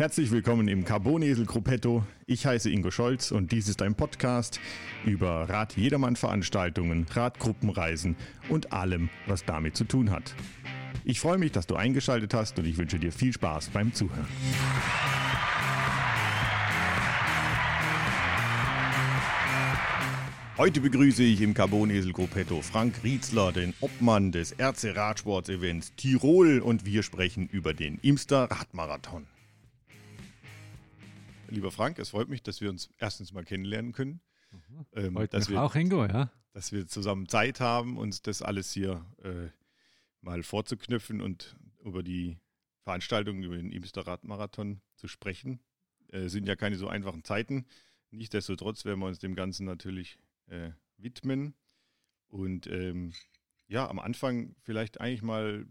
Herzlich willkommen im Carbonesel Gruppetto. Ich heiße Ingo Scholz und dies ist ein Podcast über Rad-Jedermann-Veranstaltungen, Radgruppenreisen und allem, was damit zu tun hat. Ich freue mich, dass du eingeschaltet hast und ich wünsche dir viel Spaß beim Zuhören. Heute begrüße ich im Carbonesel Gruppetto Frank Rietzler, den Obmann des RC Radsports-Events Tirol und wir sprechen über den Imster Radmarathon. Lieber Frank, es freut mich, dass wir uns erstens mal kennenlernen können. Mhm. Ähm, Heute dass wir, auch Ingo, ja. Dass wir zusammen Zeit haben, uns das alles hier äh, mal vorzuknüpfen und über die Veranstaltung, über den Imster Radmarathon zu sprechen. Äh, sind ja keine so einfachen Zeiten. Nichtsdestotrotz werden wir uns dem Ganzen natürlich äh, widmen. Und ähm, ja, am Anfang vielleicht eigentlich mal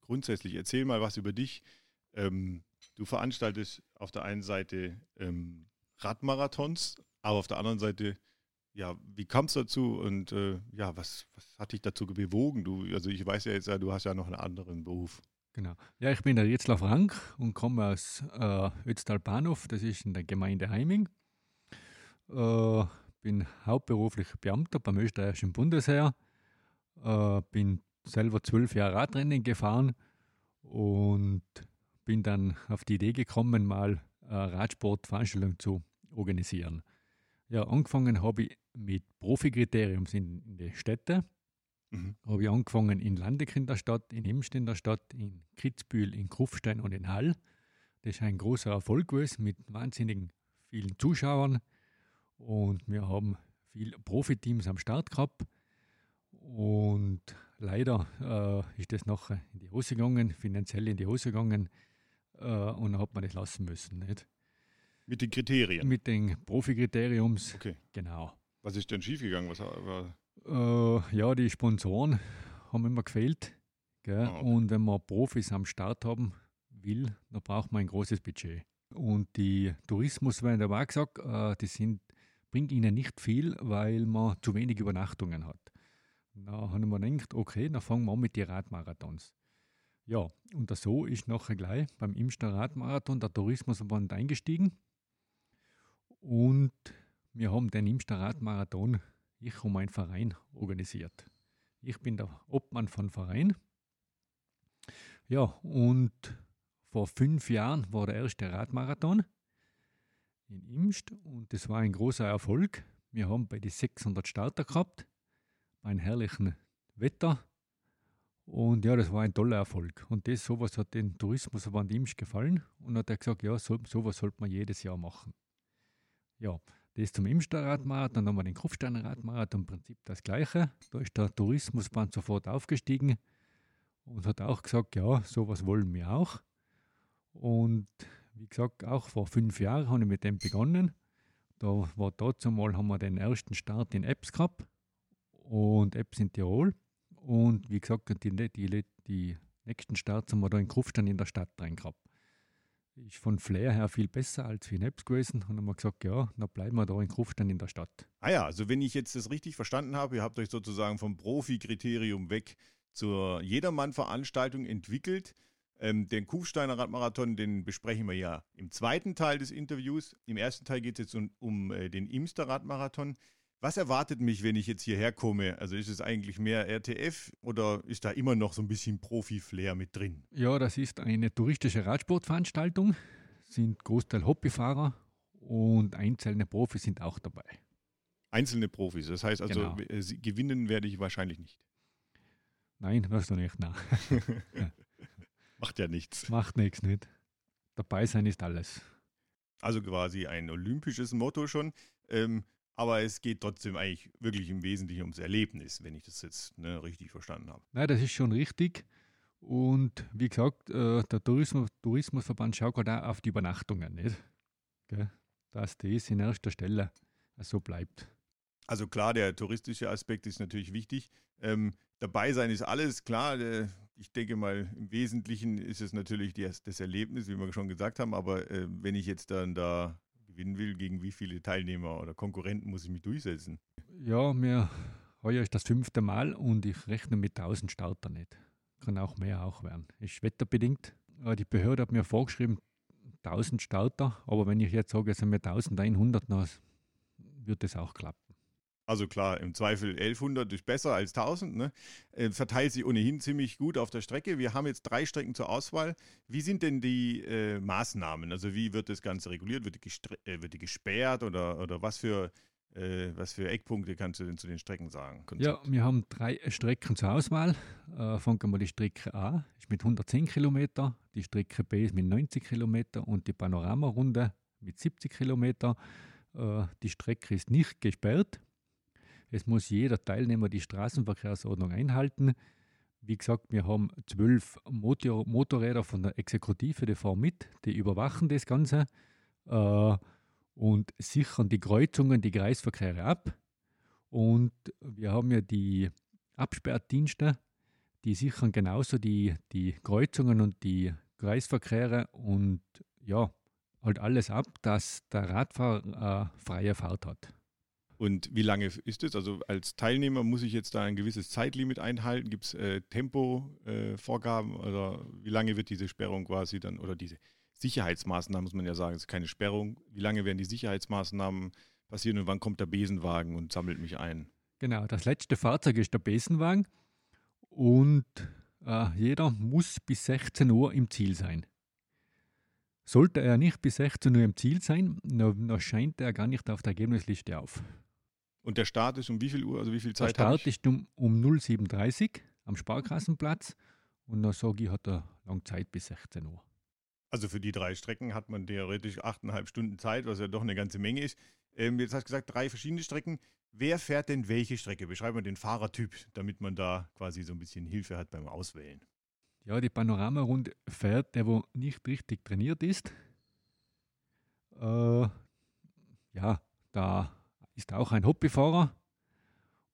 grundsätzlich, erzähl mal was über dich. Ähm, du veranstaltest auf der einen Seite ähm, Radmarathons, aber auf der anderen Seite, ja, wie kam es dazu und äh, ja, was, was hat dich dazu bewogen? Du, also ich weiß ja jetzt, du hast ja noch einen anderen Beruf. Genau. Ja, ich bin der Ritzler Frank und komme aus äh, Ötztal Bahnhof, das ist in der Gemeinde Heiming. Äh, bin hauptberuflich Beamter beim österreichischen Bundesheer, äh, bin selber zwölf Jahre Radrennen gefahren und bin dann auf die Idee gekommen, mal eine Radsportveranstaltung zu organisieren. Ja, angefangen habe ich mit Profikriteriums in, in den Städten. Mhm. Habe ich angefangen in Landeck in der Stadt, in Imst in der Stadt, in Kitzbühel, in Kufstein und in Hall. Das ist ein großer Erfolg gewesen mit wahnsinnigen vielen Zuschauern. Und wir haben viele Profiteams am Start gehabt. Und leider äh, ist das nachher in die Hose gegangen, finanziell in die Hose gegangen. Äh, und dann hat man das lassen müssen. Nicht? Mit den Kriterien? Mit den Profikriteriums. Okay. Genau. Was ist denn schiefgegangen? Was äh, ja, die Sponsoren haben immer gefehlt. Ah, okay. Und wenn man Profis am Start haben will, dann braucht man ein großes Budget. Und die Tourismus werden aber auch gesagt, äh, die sind bringt ihnen nicht viel, weil man zu wenig Übernachtungen hat. Da haben wir gedacht, okay, dann fangen wir an mit den Radmarathons. Ja, und so ist nachher gleich beim Imster Radmarathon der Tourismusverband eingestiegen. Und wir haben den Imster Radmarathon, ich und mein Verein, organisiert. Ich bin der Obmann von Verein. Ja, und vor fünf Jahren war der erste Radmarathon in Imst und das war ein großer Erfolg. Wir haben bei den 600 Starter gehabt, bei einem herrlichen Wetter und ja, das war ein toller Erfolg. Und das sowas hat den Tourismusverband Imst gefallen und hat er gesagt, ja, so, sowas sollte man jedes Jahr machen. Ja, das zum Imster Radmarathon, dann haben wir den Kufsteiner Radmarathon, im Prinzip das Gleiche. Da ist der Tourismusband sofort aufgestiegen und hat auch gesagt, ja, sowas wollen wir auch. Und wie gesagt, auch vor fünf Jahren habe ich mit dem begonnen. Da war dazu mal, haben wir den ersten Start in Apps gehabt und Apps in Tirol. Und wie gesagt, die, die, die nächsten Starts haben wir da in Kufstein in der Stadt rein gehabt. Ist von Flair her viel besser als in Apps gewesen. Und haben wir gesagt, ja, dann bleiben wir da in Kufstein in der Stadt. Ah ja, also wenn ich jetzt das richtig verstanden habe, ihr habt euch sozusagen vom Profi-Kriterium weg zur Jedermann-Veranstaltung entwickelt. Ähm, den Kufsteiner Radmarathon, den besprechen wir ja im zweiten Teil des Interviews. Im ersten Teil geht es jetzt um, um äh, den Imster Radmarathon. Was erwartet mich, wenn ich jetzt hierher komme? Also ist es eigentlich mehr RTF oder ist da immer noch so ein bisschen Profi-Flair mit drin? Ja, das ist eine touristische Radsportveranstaltung, sind Großteil Hobbyfahrer und einzelne Profis sind auch dabei. Einzelne Profis, das heißt also, genau. Äh, gewinnen werde ich wahrscheinlich nicht. Nein, wirst du nicht, nein. Macht ja nichts. Macht nichts, nicht. Dabei sein ist alles. Also quasi ein olympisches Motto schon. Ähm, aber es geht trotzdem eigentlich wirklich im Wesentlichen ums Erlebnis, wenn ich das jetzt ne, richtig verstanden habe. Nein, das ist schon richtig. Und wie gesagt, äh, der Tourismus, Tourismusverband schaut gerade auch auf die Übernachtungen, nicht? Gell? Dass das in erster Stelle so bleibt. Also klar, der touristische Aspekt ist natürlich wichtig. Ähm, dabei sein ist alles klar. Der, ich denke mal, im Wesentlichen ist es natürlich das, das Erlebnis, wie wir schon gesagt haben. Aber äh, wenn ich jetzt dann da gewinnen will, gegen wie viele Teilnehmer oder Konkurrenten muss ich mich durchsetzen? Ja, mir heuer ist das fünfte Mal und ich rechne mit 1000 Starter nicht. Kann auch mehr auch werden. Ist wetterbedingt. Die Behörde hat mir vorgeschrieben, 1000 Starter, aber wenn ich jetzt sage, es sind mir 1100, dann wird das auch klappen. Also klar, im Zweifel 1100 ist besser als 1000. Ne? Äh, verteilt sich ohnehin ziemlich gut auf der Strecke. Wir haben jetzt drei Strecken zur Auswahl. Wie sind denn die äh, Maßnahmen? Also wie wird das Ganze reguliert? Wird die, äh, wird die gesperrt oder, oder was, für, äh, was für Eckpunkte kannst du denn zu den Strecken sagen? Konzept? Ja, wir haben drei Strecken zur Auswahl. Äh, fangen wir mal die Strecke A, ist mit 110 Kilometer, die Strecke B ist mit 90 Kilometer und die Panoramarunde mit 70 Kilometer. Äh, die Strecke ist nicht gesperrt. Es muss jeder Teilnehmer die Straßenverkehrsordnung einhalten. Wie gesagt, wir haben zwölf Motor Motorräder von der Exekutive, die fahren mit, die überwachen das Ganze äh, und sichern die Kreuzungen, die Kreisverkehre ab. Und wir haben ja die Absperrdienste, die sichern genauso die, die Kreuzungen und die Kreisverkehre und ja, halt alles ab, dass der Radfahrer äh, freie Fahrt hat. Und wie lange ist es? Also als Teilnehmer muss ich jetzt da ein gewisses Zeitlimit einhalten? Gibt es äh, Tempovorgaben äh, oder wie lange wird diese Sperrung quasi dann oder diese Sicherheitsmaßnahmen, muss man ja sagen, es ist keine Sperrung. Wie lange werden die Sicherheitsmaßnahmen passieren und wann kommt der Besenwagen und sammelt mich ein? Genau, das letzte Fahrzeug ist der Besenwagen und äh, jeder muss bis 16 Uhr im Ziel sein. Sollte er nicht bis 16 Uhr im Ziel sein, dann scheint er gar nicht auf der Ergebnisliste auf. Und der Start ist um wie viel Uhr, also wie viel Zeit? Der Start ist um, um 07.30 Uhr am Sparkassenplatz und dann sage ich, hat er lang Zeit bis 16 Uhr. Also für die drei Strecken hat man theoretisch achteinhalb Stunden Zeit, was ja doch eine ganze Menge ist. Ähm, jetzt hast du gesagt, drei verschiedene Strecken. Wer fährt denn welche Strecke? Beschreib mal den Fahrertyp, damit man da quasi so ein bisschen Hilfe hat beim Auswählen. Ja, die Panoramarunde fährt der, wo nicht richtig trainiert ist. Äh, ja, da ist auch ein Hobbyfahrer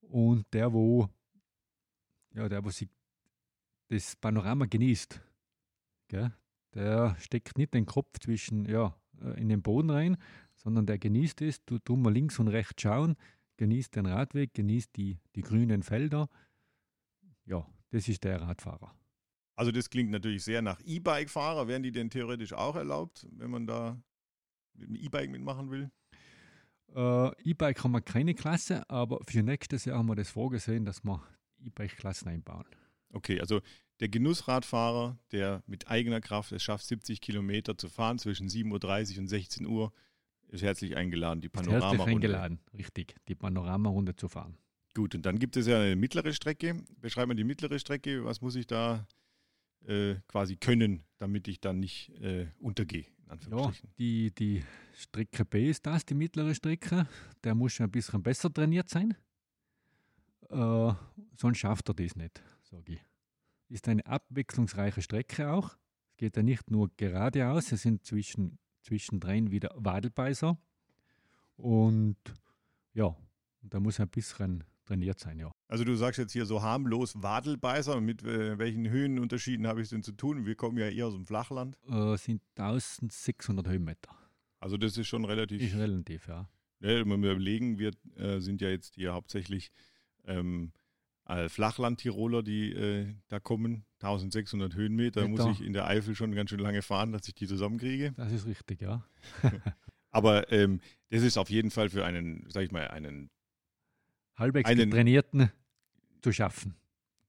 und der, wo, ja, der, wo sich das Panorama genießt, gell? der steckt nicht den Kopf zwischen, ja, äh, in den Boden rein, sondern der genießt es, tut mal links und rechts schauen, genießt den Radweg, genießt die, die grünen Felder. Ja, das ist der Radfahrer. Also das klingt natürlich sehr nach E-Bike-Fahrer. Wären die denn theoretisch auch erlaubt, wenn man da mit dem E-Bike mitmachen will? Äh, E-Bike haben wir keine Klasse, aber für nächstes Jahr haben wir das vorgesehen, dass wir E-Bike-Klassen einbauen. Okay, also der Genussradfahrer, der mit eigener Kraft es schafft, 70 Kilometer zu fahren zwischen 7.30 Uhr und 16 Uhr, ist herzlich eingeladen, die Panorama-Runde. Herzlich eingeladen, richtig, die Panorama-Runde zu fahren. Gut, und dann gibt es ja eine mittlere Strecke. Beschreib mal die mittlere Strecke. Was muss ich da äh, quasi können, damit ich dann nicht äh, untergehe? Ja, die, die Strecke B ist das, die mittlere Strecke. Der muss schon ein bisschen besser trainiert sein. Äh, sonst schafft er das nicht, sage ich. Ist eine abwechslungsreiche Strecke auch. Es geht ja nicht nur geradeaus, es sind zwischen, zwischendrin wieder Wadelbeißer. Und ja, da muss ein bisschen trainiert sein, ja. Also du sagst jetzt hier so harmlos Wadelbeißer. Mit äh, welchen Höhenunterschieden habe ich es denn zu tun? Wir kommen ja eher aus dem Flachland. Äh, sind 1600 Höhenmeter. Also das ist schon relativ. Ist relativ, ja. Ja, wenn wir überlegen, wir äh, sind ja jetzt hier hauptsächlich ähm, Flachland-Tiroler, die äh, da kommen. 1600 Höhenmeter. Da muss ich in der Eifel schon ganz schön lange fahren, dass ich die zusammenkriege. Das ist richtig, ja. Aber ähm, das ist auf jeden Fall für einen, sag ich mal, einen halbwegs einen, trainierten zu schaffen.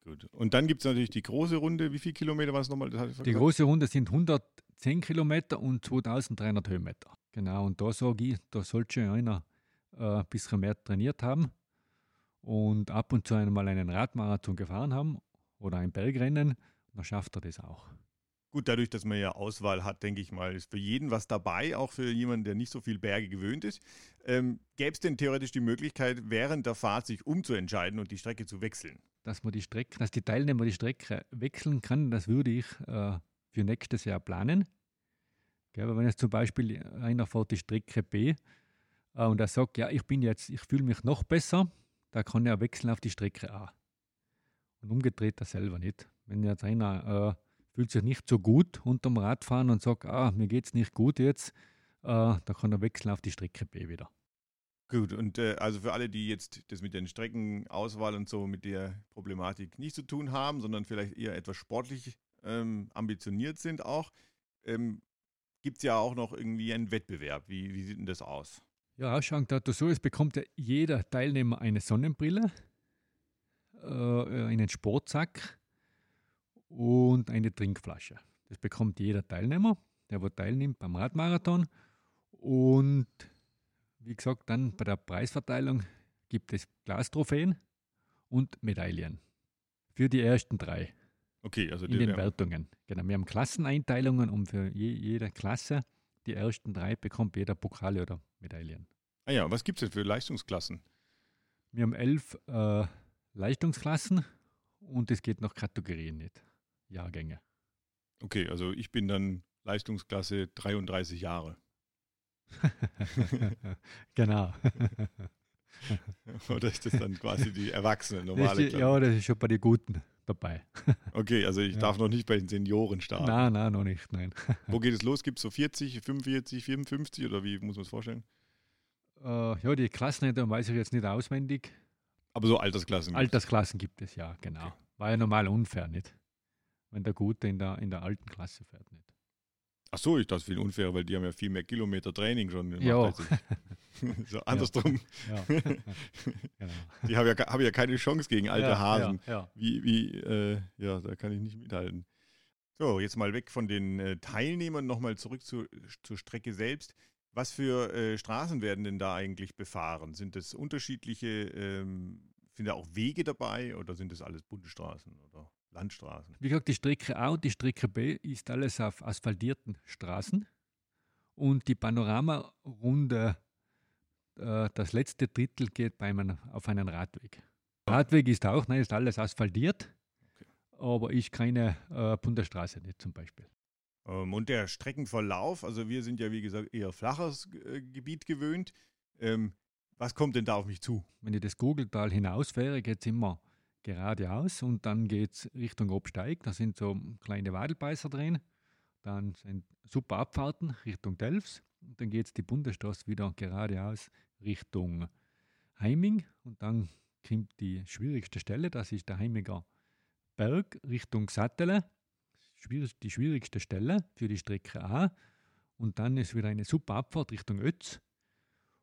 Gut. Und dann gibt es natürlich die große Runde. Wie viele Kilometer war es nochmal? Die große Runde sind 110 Kilometer und 2300 Höhenmeter. Genau, und da sage ich, da sollte schon einer äh, ein bisschen mehr trainiert haben und ab und zu einmal einen Radmarathon gefahren haben oder ein Bergrennen, dann schafft er das auch. Gut, dadurch, dass man ja Auswahl hat, denke ich mal, ist für jeden was dabei, auch für jemanden, der nicht so viel Berge gewöhnt ist. Ähm, Gäbe es denn theoretisch die Möglichkeit, während der Fahrt sich umzuentscheiden und die Strecke zu wechseln? Dass man die Strecke, dass die Teilnehmer die Strecke wechseln kann, das würde ich äh, für nächstes Jahr planen. Gell, aber wenn jetzt zum Beispiel einer fährt die Strecke B äh, und er sagt, ja, ich bin jetzt, ich fühle mich noch besser, da kann er wechseln auf die Strecke A. Und umgedreht das selber nicht. Wenn jetzt einer äh, fühlt sich nicht so gut unterm Radfahren und sagt, ah, mir geht es nicht gut jetzt, äh, da kann er wechseln auf die Strecke B wieder. Gut, und äh, also für alle, die jetzt das mit den Streckenauswahl und so mit der Problematik nicht zu tun haben, sondern vielleicht eher etwas sportlich ähm, ambitioniert sind auch, ähm, gibt es ja auch noch irgendwie einen Wettbewerb. Wie, wie sieht denn das aus? Ja, ausschauen dazu so, es bekommt ja jeder Teilnehmer eine Sonnenbrille, äh, einen Sportsack und eine Trinkflasche. Das bekommt jeder Teilnehmer, der wo teilnimmt beim Radmarathon. Und wie gesagt, dann bei der Preisverteilung gibt es Glastrophäen und Medaillen für die ersten drei. Okay, also in den Wertungen. Genau, wir haben Klasseneinteilungen und für je, jede Klasse, die ersten drei, bekommt jeder Pokale oder Medaillen. Ah ja, was gibt es denn für Leistungsklassen? Wir haben elf äh, Leistungsklassen und es geht nach Kategorien nicht. Jahrgänge. Okay, also ich bin dann Leistungsklasse 33 Jahre. genau. Oder ist das dann quasi die erwachsene normale Klasse? Ja, das ist schon bei den Guten dabei. Okay, also ich ja. darf noch nicht bei den Senioren starten. Nein, nein, noch nicht, nein. Wo geht es los? Gibt es so 40, 45, 54 oder wie muss man es vorstellen? Uh, ja, die Klassen weiß ich jetzt nicht auswendig. Aber so Altersklassen? Altersklassen gibt es, ja, genau. Okay. War ja normal unfair, nicht? Wenn der Gute in der, in der alten Klasse fährt, nicht? Ach so, ich dachte viel unfair, weil die haben ja viel mehr Kilometer Training schon. Ja. so andersrum. Ja. ja. genau. Die haben ja, haben ja keine Chance gegen alte ja, Hasen. Ja, Wie, wie, äh, ja, da kann ich nicht mithalten. So, jetzt mal weg von den äh, Teilnehmern, nochmal zurück zu, zur Strecke selbst. Was für äh, Straßen werden denn da eigentlich befahren? Sind es unterschiedliche, ähm, sind da auch Wege dabei oder sind das alles Bundesstraßen oder Landstraßen? Wie gesagt, die Strecke A und die Strecke B ist alles auf asphaltierten Straßen und die Panoramarunde äh, das letzte Drittel geht bei einem, auf einen Radweg. Radweg ist auch, nein, ist alles asphaltiert, okay. aber ich keine äh, Bundesstraße nicht zum Beispiel. Ähm, und der Streckenverlauf, also wir sind ja wie gesagt eher flaches äh, Gebiet gewöhnt. Ähm, was kommt denn da auf mich zu? Wenn ich das Gogeltal hinausfahre, geht es immer geradeaus und dann geht es Richtung Obsteig. Da sind so kleine Wadelbeißer drin. Dann sind super Abfahrten Richtung Delfs. Und dann geht es die Bundesstraße wieder geradeaus Richtung Heiming. Und dann kommt die schwierigste Stelle, das ist der Heimiger Berg Richtung Sattele. Die schwierigste Stelle für die Strecke A. Und dann ist wieder eine super Abfahrt Richtung Ötz.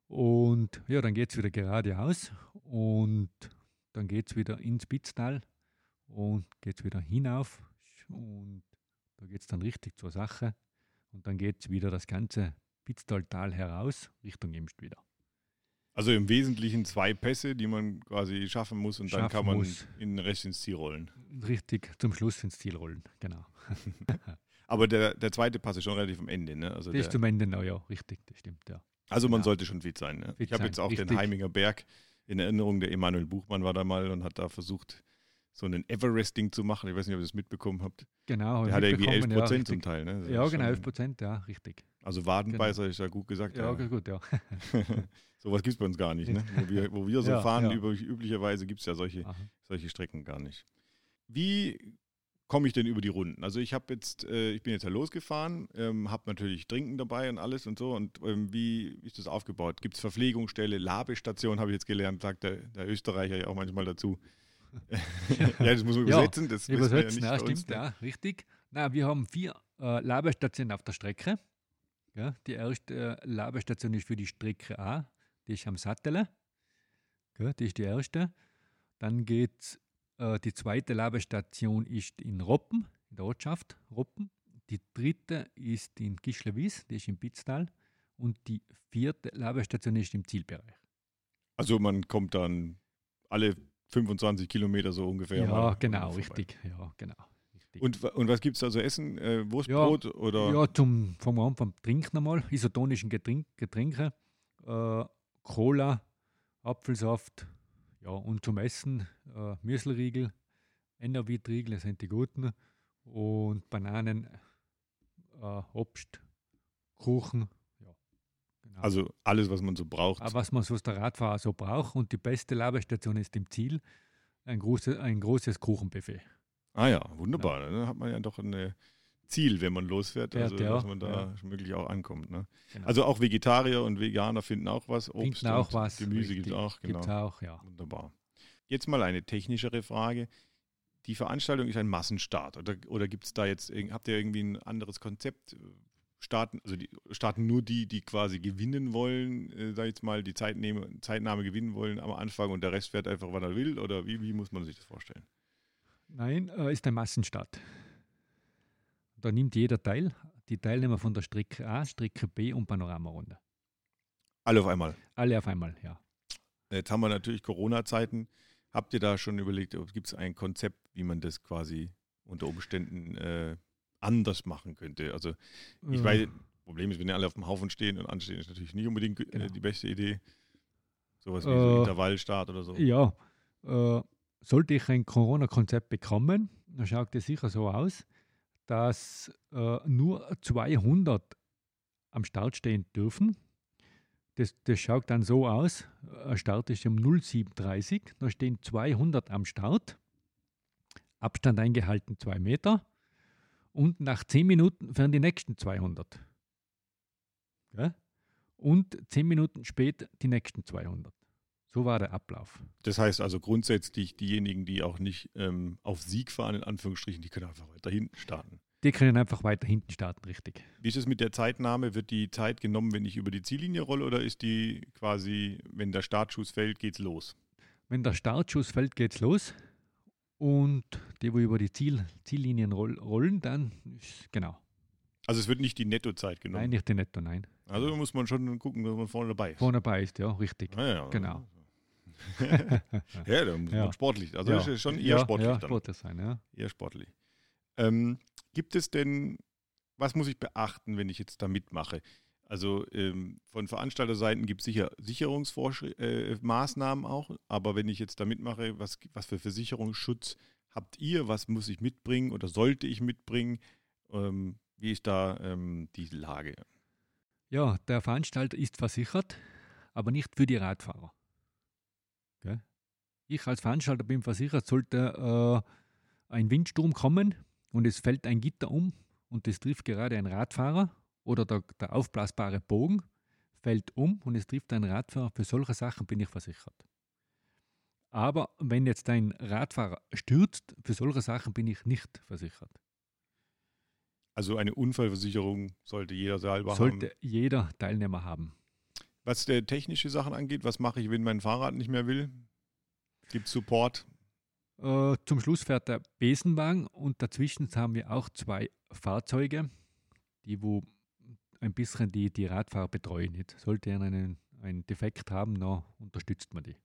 Und ja, dann geht es wieder geradeaus und dann geht es wieder ins Spitztal und geht es wieder hinauf. Und da geht es dann richtig zur Sache. Und dann geht es wieder das ganze Spitztaltal heraus, Richtung Imst wieder. Also im Wesentlichen zwei Pässe, die man quasi schaffen muss und schaffen dann kann man muss. in den Rest ins Ziel rollen. Richtig, zum Schluss ins Ziel rollen, genau. Aber der, der zweite Pass ist schon relativ am Ende, ne? Also das ist zum Ende, no, ja, richtig, das stimmt, ja. Also man ja. sollte schon fit sein. Ne? Fit ich habe jetzt auch richtig. den Heiminger Berg in Erinnerung, der Emanuel Buchmann war da mal und hat da versucht, so einen Everesting zu machen. Ich weiß nicht, ob ihr das mitbekommen habt. Genau. Der hat irgendwie 11 Prozent ja, zum Teil. Ne? Ja, genau, 11 Prozent, ja, richtig. Also Wadenbeißer genau. ist ja gut gesagt. Ja, ja. gut, ja. Sowas gibt es bei uns gar nicht. Ne? Wo, wir, wo wir so ja, fahren, üblicherweise gibt es ja solche, solche Strecken gar nicht. Wie komme ich denn über die Runden? Also ich habe jetzt, äh, ich bin jetzt ja losgefahren, ähm, habe natürlich Trinken dabei und alles und so. Und ähm, wie ist das aufgebaut? Gibt es Verpflegungsstelle, Labestation, habe ich jetzt gelernt, sagt der, der Österreicher ja auch manchmal dazu. ja, das muss man übersetzen. Das übersetzen, ja, ja stimmt, ne? ja, richtig. Na, wir haben vier äh, Labestationen auf der Strecke. Ja, die erste äh, Labestation ist für die Strecke A, die ist am Sattel. Ja, die ist die erste. Dann geht äh, die zweite Labestation ist in Roppen, in der Ortschaft Roppen. Die dritte ist in Gischlewies, die ist im Pitztal. Und die vierte Labestation ist im Zielbereich. Also man kommt dann alle 25 Kilometer so ungefähr. Ja, genau, richtig. Ja, genau. Richtig. Und, und was gibt es da so essen? Äh, Wurstbrot ja, oder? Ja, zum, fangen wir an vom Trinken einmal. Isotonischen Getränk, Getränke. Äh, Cola, Apfelsaft, ja, und zum Essen äh, Müsliriegel, Enervit-Riegel, das sind die guten. Und Bananen, äh, Obst, Kuchen. Ja, genau. Also alles, was man so braucht. Aber was man so aus der Radfahrer so braucht. Und die beste Labestation ist im Ziel ein, große, ein großes Kuchenbuffet. Ah ja, wunderbar. Ja. Dann hat man ja doch ein Ziel, wenn man losfährt, also ja, dass man da ja. möglich auch ankommt. Ne? Genau. Also auch Vegetarier und Veganer finden auch was. Obst finden auch was. Gemüse gibt es auch. Genau. Gibt's auch, ja. Wunderbar. Jetzt mal eine technischere Frage. Die Veranstaltung ist ein Massenstart oder, oder gibt es da jetzt, habt ihr irgendwie ein anderes Konzept starten, also die starten nur die, die quasi gewinnen wollen, äh, sag ich jetzt mal, die Zeitnehme, Zeitnahme gewinnen wollen am Anfang und der Rest fährt einfach, wann er will? Oder wie, wie muss man sich das vorstellen? Nein, äh, ist ein Massenstart. Da nimmt jeder teil, die Teilnehmer von der Strecke A, Strecke B und Panoramarunde. Alle auf einmal? Alle auf einmal, ja. Jetzt haben wir natürlich Corona-Zeiten. Habt ihr da schon überlegt, gibt es ein Konzept, wie man das quasi unter Umständen äh, anders machen könnte? Also ich ja. weiß, Problem ist, wenn alle auf dem Haufen stehen und anstehen, ist natürlich nicht unbedingt äh, genau. die beste Idee. Sowas wie äh, so Intervallstart oder so. Ja, äh, sollte ich ein Corona-Konzept bekommen, dann schaut es sicher so aus, dass äh, nur 200 am Start stehen dürfen. Das, das schaut dann so aus, ein Start ist um 0730, da stehen 200 am Start, Abstand eingehalten 2 Meter und nach 10 Minuten fahren die nächsten 200. Ja? Und 10 Minuten später die nächsten 200. So war der Ablauf. Das heißt also grundsätzlich, diejenigen, die auch nicht ähm, auf Sieg fahren, in Anführungsstrichen, die können einfach weiter hinten starten. Die können einfach weiter hinten starten, richtig. Wie ist es mit der Zeitnahme? Wird die Zeit genommen, wenn ich über die Ziellinie rolle oder ist die quasi, wenn der Startschuss fällt, geht's los? Wenn der Startschuss fällt, geht's los. Und die, wo über die Ziel, Ziellinien rollen, dann ist, genau. Also es wird nicht die Nettozeit genommen? Nein, nicht die Netto, nein. Also muss man schon gucken, dass man vorne dabei ist. Vorne dabei ist, ja, richtig. Ah, ja. Genau. ja, dann muss ja. man sportlich. Also ja. ist schon eher sportlich. Ja, sportlich sein, ja. Eher sportlich. Ähm, gibt es denn, was muss ich beachten, wenn ich jetzt da mitmache? Also ähm, von Veranstalterseiten gibt es sicher Sicherungsmaßnahmen äh, auch, aber wenn ich jetzt da mitmache, was, was für Versicherungsschutz habt ihr? Was muss ich mitbringen oder sollte ich mitbringen? Ähm, wie ist da ähm, die Lage? Ja, der Veranstalter ist versichert, aber nicht für die Radfahrer. Gell? Ich als Veranstalter bin versichert, sollte äh, ein Windsturm kommen und es fällt ein Gitter um und es trifft gerade einen Radfahrer oder der, der aufblasbare Bogen fällt um und es trifft einen Radfahrer, für solche Sachen bin ich versichert. Aber wenn jetzt ein Radfahrer stürzt, für solche Sachen bin ich nicht versichert. Also eine Unfallversicherung sollte jeder selber sollte haben? Sollte jeder Teilnehmer haben. Was der technische Sachen angeht, was mache ich, wenn mein Fahrrad nicht mehr will? Gibt es Support? Äh, zum Schluss fährt der Besenwagen und dazwischen haben wir auch zwei Fahrzeuge, die wo ein bisschen die, die Radfahrer betreuen. Jetzt sollte er einen, einen Defekt haben, dann unterstützt man die.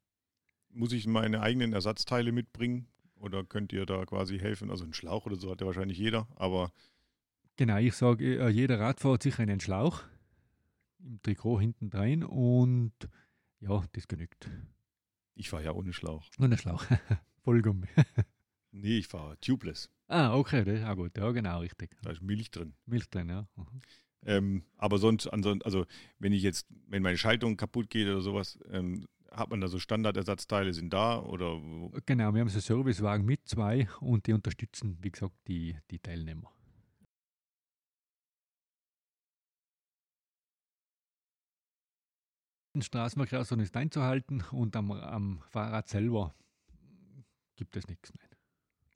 Muss ich meine eigenen Ersatzteile mitbringen oder könnt ihr da quasi helfen? Also einen Schlauch oder so hat ja wahrscheinlich jeder, aber. Genau, ich sage, äh, jeder Radfahrer hat sich einen Schlauch im Trikot hinten rein und ja, das genügt. Ich fahre ja ohne Schlauch. Ohne Schlauch. Vollgummi. nee, ich fahre tubeless. Ah, okay, das ist auch gut. Ja, genau, richtig. Da ist Milch drin. Milch drin, ja. Mhm. Ähm, aber sonst, ansonsten, also wenn ich jetzt, wenn meine Schaltung kaputt geht oder sowas, ähm, hat man da so Standardersatzteile, sind da oder? Genau, wir haben so Servicewagen mit zwei und die unterstützen, wie gesagt, die, die Teilnehmer. Den Straßenverkehr ist einzuhalten und am, am Fahrrad selber gibt es nichts. Nein.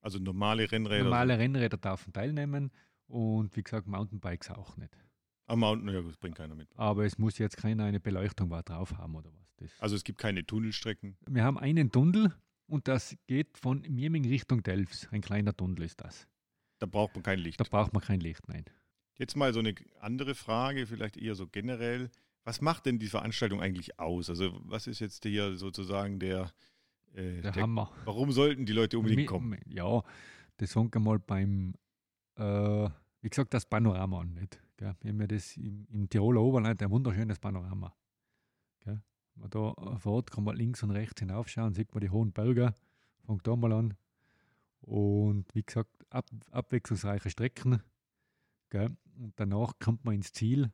Also normale Rennräder? Normale Rennräder dürfen teilnehmen und wie gesagt Mountainbikes auch nicht. Am Mountain, ja, das bringt keiner mit. Aber es muss jetzt keiner eine Beleuchtung drauf haben oder was. Das also es gibt keine Tunnelstrecken? Wir haben einen Tunnel und das geht von Mirming Richtung Delfs. Ein kleiner Tunnel ist das. Da braucht man kein Licht? Da braucht man kein Licht, nein. Jetzt mal so eine andere Frage, vielleicht eher so generell. Was macht denn die Veranstaltung eigentlich aus? Also was ist jetzt hier sozusagen der, äh, der, der Hammer? Warum sollten die Leute unbedingt kommen? Ja, das sagen wir mal beim, äh, wie gesagt, das Panorama an. Nicht? Gell? Wir haben ja das im, im Tiroler Oberland ein wunderschönes Panorama. Gell? Man da vor Ort kann man links und rechts hinaufschauen, sieht man die hohen Berge, fängt da mal an. Und wie gesagt, ab, abwechslungsreiche Strecken. Gell? Und danach kommt man ins Ziel.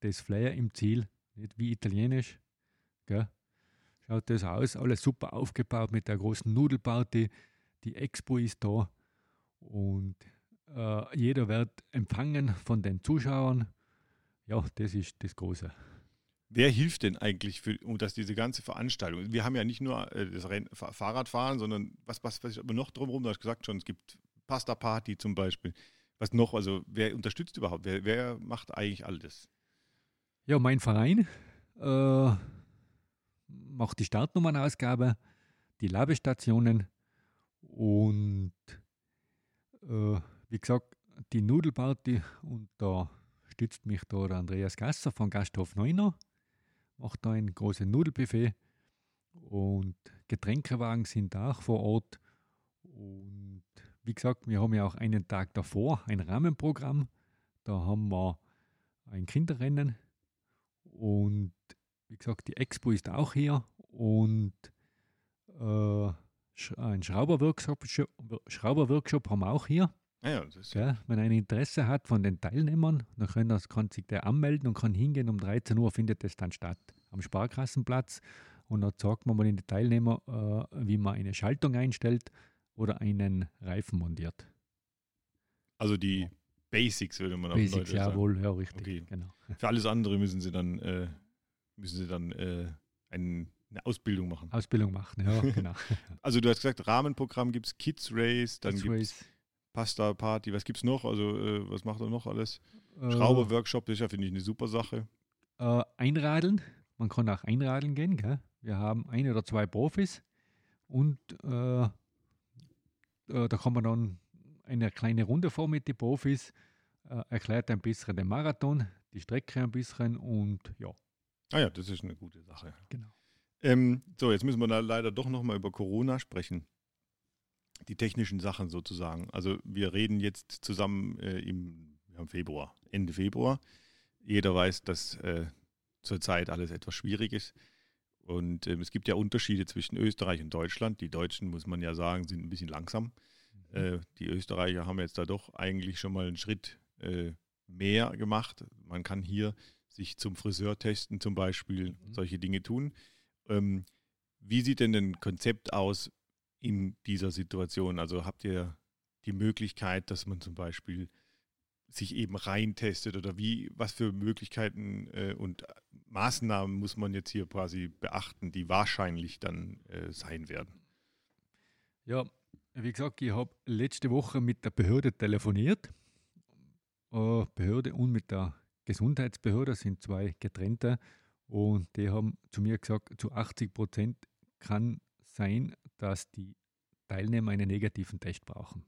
Das Flair im Ziel, nicht wie italienisch. Gell? Schaut das aus, alles super aufgebaut mit der großen Nudelparty. Die Expo ist da. Und äh, jeder wird empfangen von den Zuschauern. Ja, das ist das Große. Wer hilft denn eigentlich, für, dass diese ganze Veranstaltung, wir haben ja nicht nur äh, das Renn, Fahrradfahren, sondern was, was, was noch drumherum, du hast gesagt schon, es gibt Pasta Party zum Beispiel. Was noch? Also wer unterstützt überhaupt? Wer, wer macht eigentlich all das? Ja, mein Verein äh, macht die Startnummernausgabe, die Labestationen und äh, wie gesagt, die Nudelparty. Und da stützt mich da der Andreas Gasser von Gasthof Neuner, macht da ein großes Nudelbuffet. Und Getränkewagen sind auch vor Ort. Und wie gesagt, wir haben ja auch einen Tag davor ein Rahmenprogramm. Da haben wir ein Kinderrennen. Und wie gesagt, die Expo ist auch hier und äh, ein Schrauberworkshop, Schrauberworkshop haben wir auch hier. Ah ja, ja, wenn ein Interesse hat von den Teilnehmern, dann kann, das, kann sich der anmelden und kann hingehen. Um 13 Uhr findet es dann statt am Sparkassenplatz. Und dann sagt man mal in die Teilnehmer, äh, wie man eine Schaltung einstellt oder einen Reifen montiert. Also die Basics würde man auch Basics, jawohl, ja, richtig. Okay. Genau. Für alles andere müssen sie dann, äh, müssen sie dann äh, ein, eine Ausbildung machen. Ausbildung machen, ja, genau. also du hast gesagt, Rahmenprogramm gibt es, Kids Race, dann gibt es Pasta Party, was gibt es noch? Also äh, was macht er noch alles? Äh, Schrauber-Workshop, das ist ja, finde ich, eine super Sache. Äh, einradeln, man kann auch einradeln gehen, gell? Wir haben ein oder zwei Profis und äh, äh, da kann man dann eine kleine Runde vor mit den Profis, äh, erklärt ein bisschen den Marathon, die Strecke ein bisschen und ja. Ah ja, das ist eine gute Sache. Genau. Ähm, so, jetzt müssen wir da leider doch nochmal über Corona sprechen. Die technischen Sachen sozusagen. Also wir reden jetzt zusammen äh, im, im, Februar, Ende Februar. Jeder weiß, dass äh, zurzeit alles etwas schwierig ist. Und ähm, es gibt ja Unterschiede zwischen Österreich und Deutschland. Die Deutschen, muss man ja sagen, sind ein bisschen langsam. Mhm. Äh, die Österreicher haben jetzt da doch eigentlich schon mal einen Schritt äh, mehr gemacht. Man kann hier sich zum Friseur testen, zum Beispiel, mhm. solche Dinge tun. Ähm, wie sieht denn ein Konzept aus in dieser Situation? Also habt ihr die Möglichkeit, dass man zum Beispiel sich eben reintestet oder wie, was für Möglichkeiten äh, und Maßnahmen muss man jetzt hier quasi beachten, die wahrscheinlich dann äh, sein werden? Ja, wie gesagt, ich habe letzte Woche mit der Behörde telefoniert. Äh, Behörde und mit der Gesundheitsbehörde sind zwei getrennte und die haben zu mir gesagt, zu 80 Prozent kann sein, dass die Teilnehmer einen negativen Test brauchen.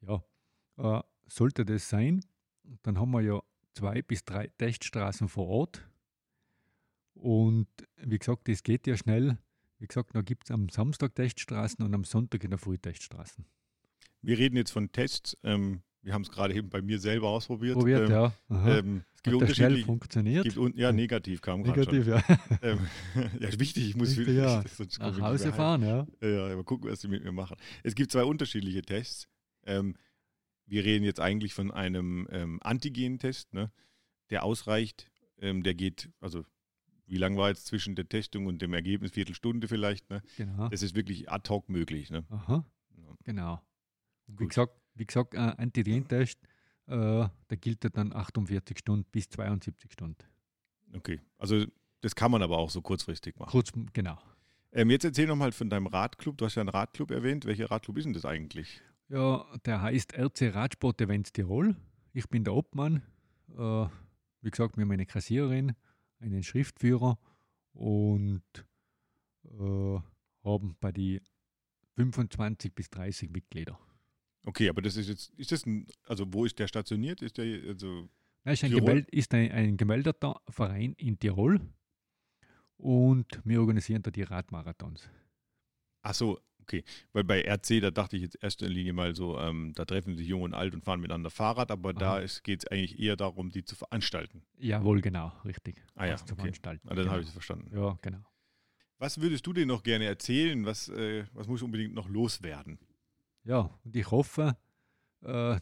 Ja, äh, sollte das sein, dann haben wir ja zwei bis drei Teststraßen vor Ort. Und wie gesagt, das geht ja schnell. Wie gesagt, da gibt es am Samstag Teststraßen und am Sonntag in der Früh Teststraßen. Wir reden jetzt von Tests. Ähm, wir haben es gerade eben bei mir selber ausprobiert. Probiert, ähm, ja. Ähm, es gibt Hat schnell funktioniert? Gibt un, ja, negativ kam gerade Negativ, schon. ja. Ähm, ja, wichtig, ich muss Richtig, ja. Nach Hause fahren, ja. Ja, aber gucken, was sie mit mir machen. Es gibt zwei unterschiedliche Tests. Ähm, wir reden jetzt eigentlich von einem ähm, Antigen-Test, ne, der ausreicht. Ähm, der geht, also wie lange war jetzt zwischen der Testung und dem Ergebnis? Viertelstunde vielleicht. Ne? Genau. Das ist wirklich ad hoc möglich. Ne? Aha. Genau. Wie gesagt, wie gesagt, ein Antigen-Test, äh, der gilt dann 48 Stunden bis 72 Stunden. Okay, also das kann man aber auch so kurzfristig machen. Kurz, genau. Ähm, jetzt erzähl nochmal von deinem Radclub. Du hast ja einen Radclub erwähnt. Welcher Radclub ist denn das eigentlich? Ja, der heißt RC Radsport Events Tirol. Ich bin der Obmann. Äh, wie gesagt, wir haben eine Kassiererin, einen Schriftführer und äh, haben bei die 25 bis 30 Mitglieder. Okay, aber das ist jetzt, ist das ein, also wo ist der stationiert? Ist der, also Nein, ist, ein, gemeld, ist ein, ein gemeldeter Verein in Tirol und wir organisieren da die Radmarathons. Ach so, okay. Weil bei RC, da dachte ich jetzt erster Linie mal so, ähm, da treffen sich Jung und Alt und fahren miteinander Fahrrad, aber Aha. da geht es eigentlich eher darum, die zu veranstalten. Jawohl, genau, richtig. Ah ja, zu okay. veranstalten. Ah, dann genau. habe ich es verstanden. Ja, genau. Was würdest du denn noch gerne erzählen? Was, äh, was muss unbedingt noch loswerden? Ja, und ich hoffe, äh,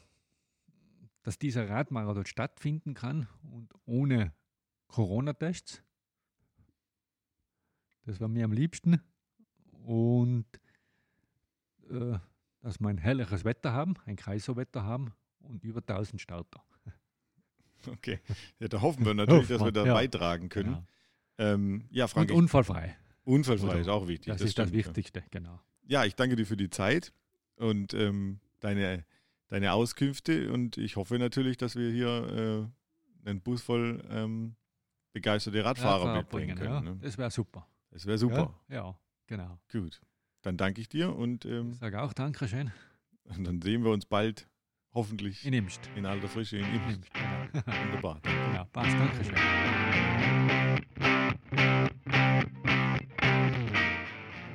dass dieser Radmarathon stattfinden kann und ohne Corona-Tests. Das war mir am liebsten. Und äh, dass wir ein herrliches Wetter haben, ein Kreisowetter haben und über 1000 Starter. Okay, ja, da hoffen wir natürlich, dass wir da ja. beitragen können. Genau. Ähm, ja, Frank, und unfallfrei. Unfallfrei ist auch wichtig. Das, das ist stimmt, das Wichtigste, genau. Ja, ich danke dir für die Zeit und ähm, deine, deine Auskünfte und ich hoffe natürlich, dass wir hier äh, einen Bus voll ähm, begeisterte Radfahrer ja, mitbringen können. Ja. Ne? Das wäre super. Das wäre super. Ja, ja, genau. Gut. Dann danke ich dir und ähm, ich sage auch Dankeschön. Und dann sehen wir uns bald, hoffentlich. In Imst. In alter Frische in Imst. Genau. Wunderbar. Genau, passt. Dankeschön.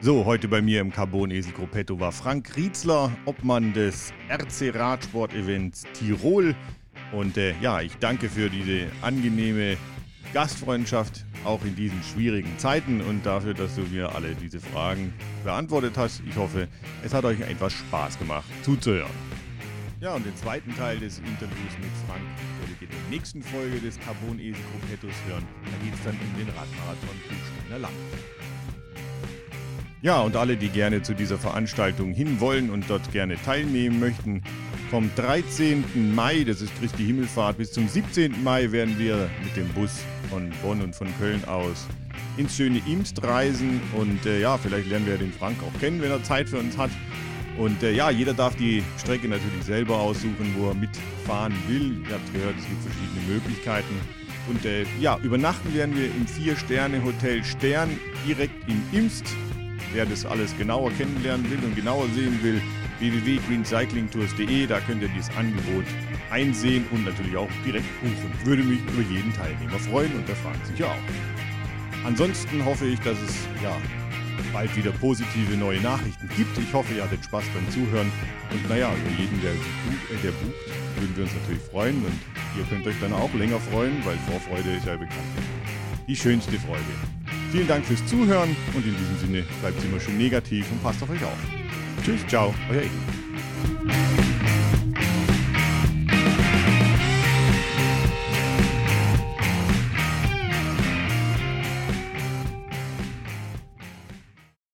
So, heute bei mir im Carbon Esel Gruppetto war Frank Rietzler, Obmann des RC Radsport-Events Tirol. Und äh, ja, ich danke für diese angenehme Gastfreundschaft, auch in diesen schwierigen Zeiten und dafür, dass du mir alle diese Fragen beantwortet hast. Ich hoffe, es hat euch etwas Spaß gemacht zuzuhören. Ja, und den zweiten Teil des Interviews mit Frank werdet ihr in der nächsten Folge des Carbon Esel Gruppettos hören. Da geht es dann um den Radmarathon Kufsteiner Land. Ja, und alle, die gerne zu dieser Veranstaltung hinwollen und dort gerne teilnehmen möchten, vom 13. Mai, das ist Christi Himmelfahrt, bis zum 17. Mai werden wir mit dem Bus von Bonn und von Köln aus ins schöne Imst reisen. Und äh, ja, vielleicht lernen wir den Frank auch kennen, wenn er Zeit für uns hat. Und äh, ja, jeder darf die Strecke natürlich selber aussuchen, wo er mitfahren will. Ihr habt gehört, es gibt verschiedene Möglichkeiten. Und äh, ja, übernachten werden wir im Vier-Sterne-Hotel Stern direkt in Imst. Wer das alles genauer kennenlernen will und genauer sehen will, www.greencyclingtours.de, da könnt ihr dieses Angebot einsehen und natürlich auch direkt buchen. Würde mich über jeden Teilnehmer freuen und der fragt sich ja auch. Ansonsten hoffe ich, dass es ja bald wieder positive neue Nachrichten gibt. Ich hoffe, ihr hattet Spaß beim Zuhören. Und naja, über jeden, der, äh, der bucht, würden wir uns natürlich freuen. Und ihr könnt euch dann auch länger freuen, weil Vorfreude ist ja bekannt. Die schönste Freude. Vielen Dank fürs Zuhören und in diesem Sinne bleibt immer schön negativ und passt auf euch auf. Tschüss, ciao, euer Edi.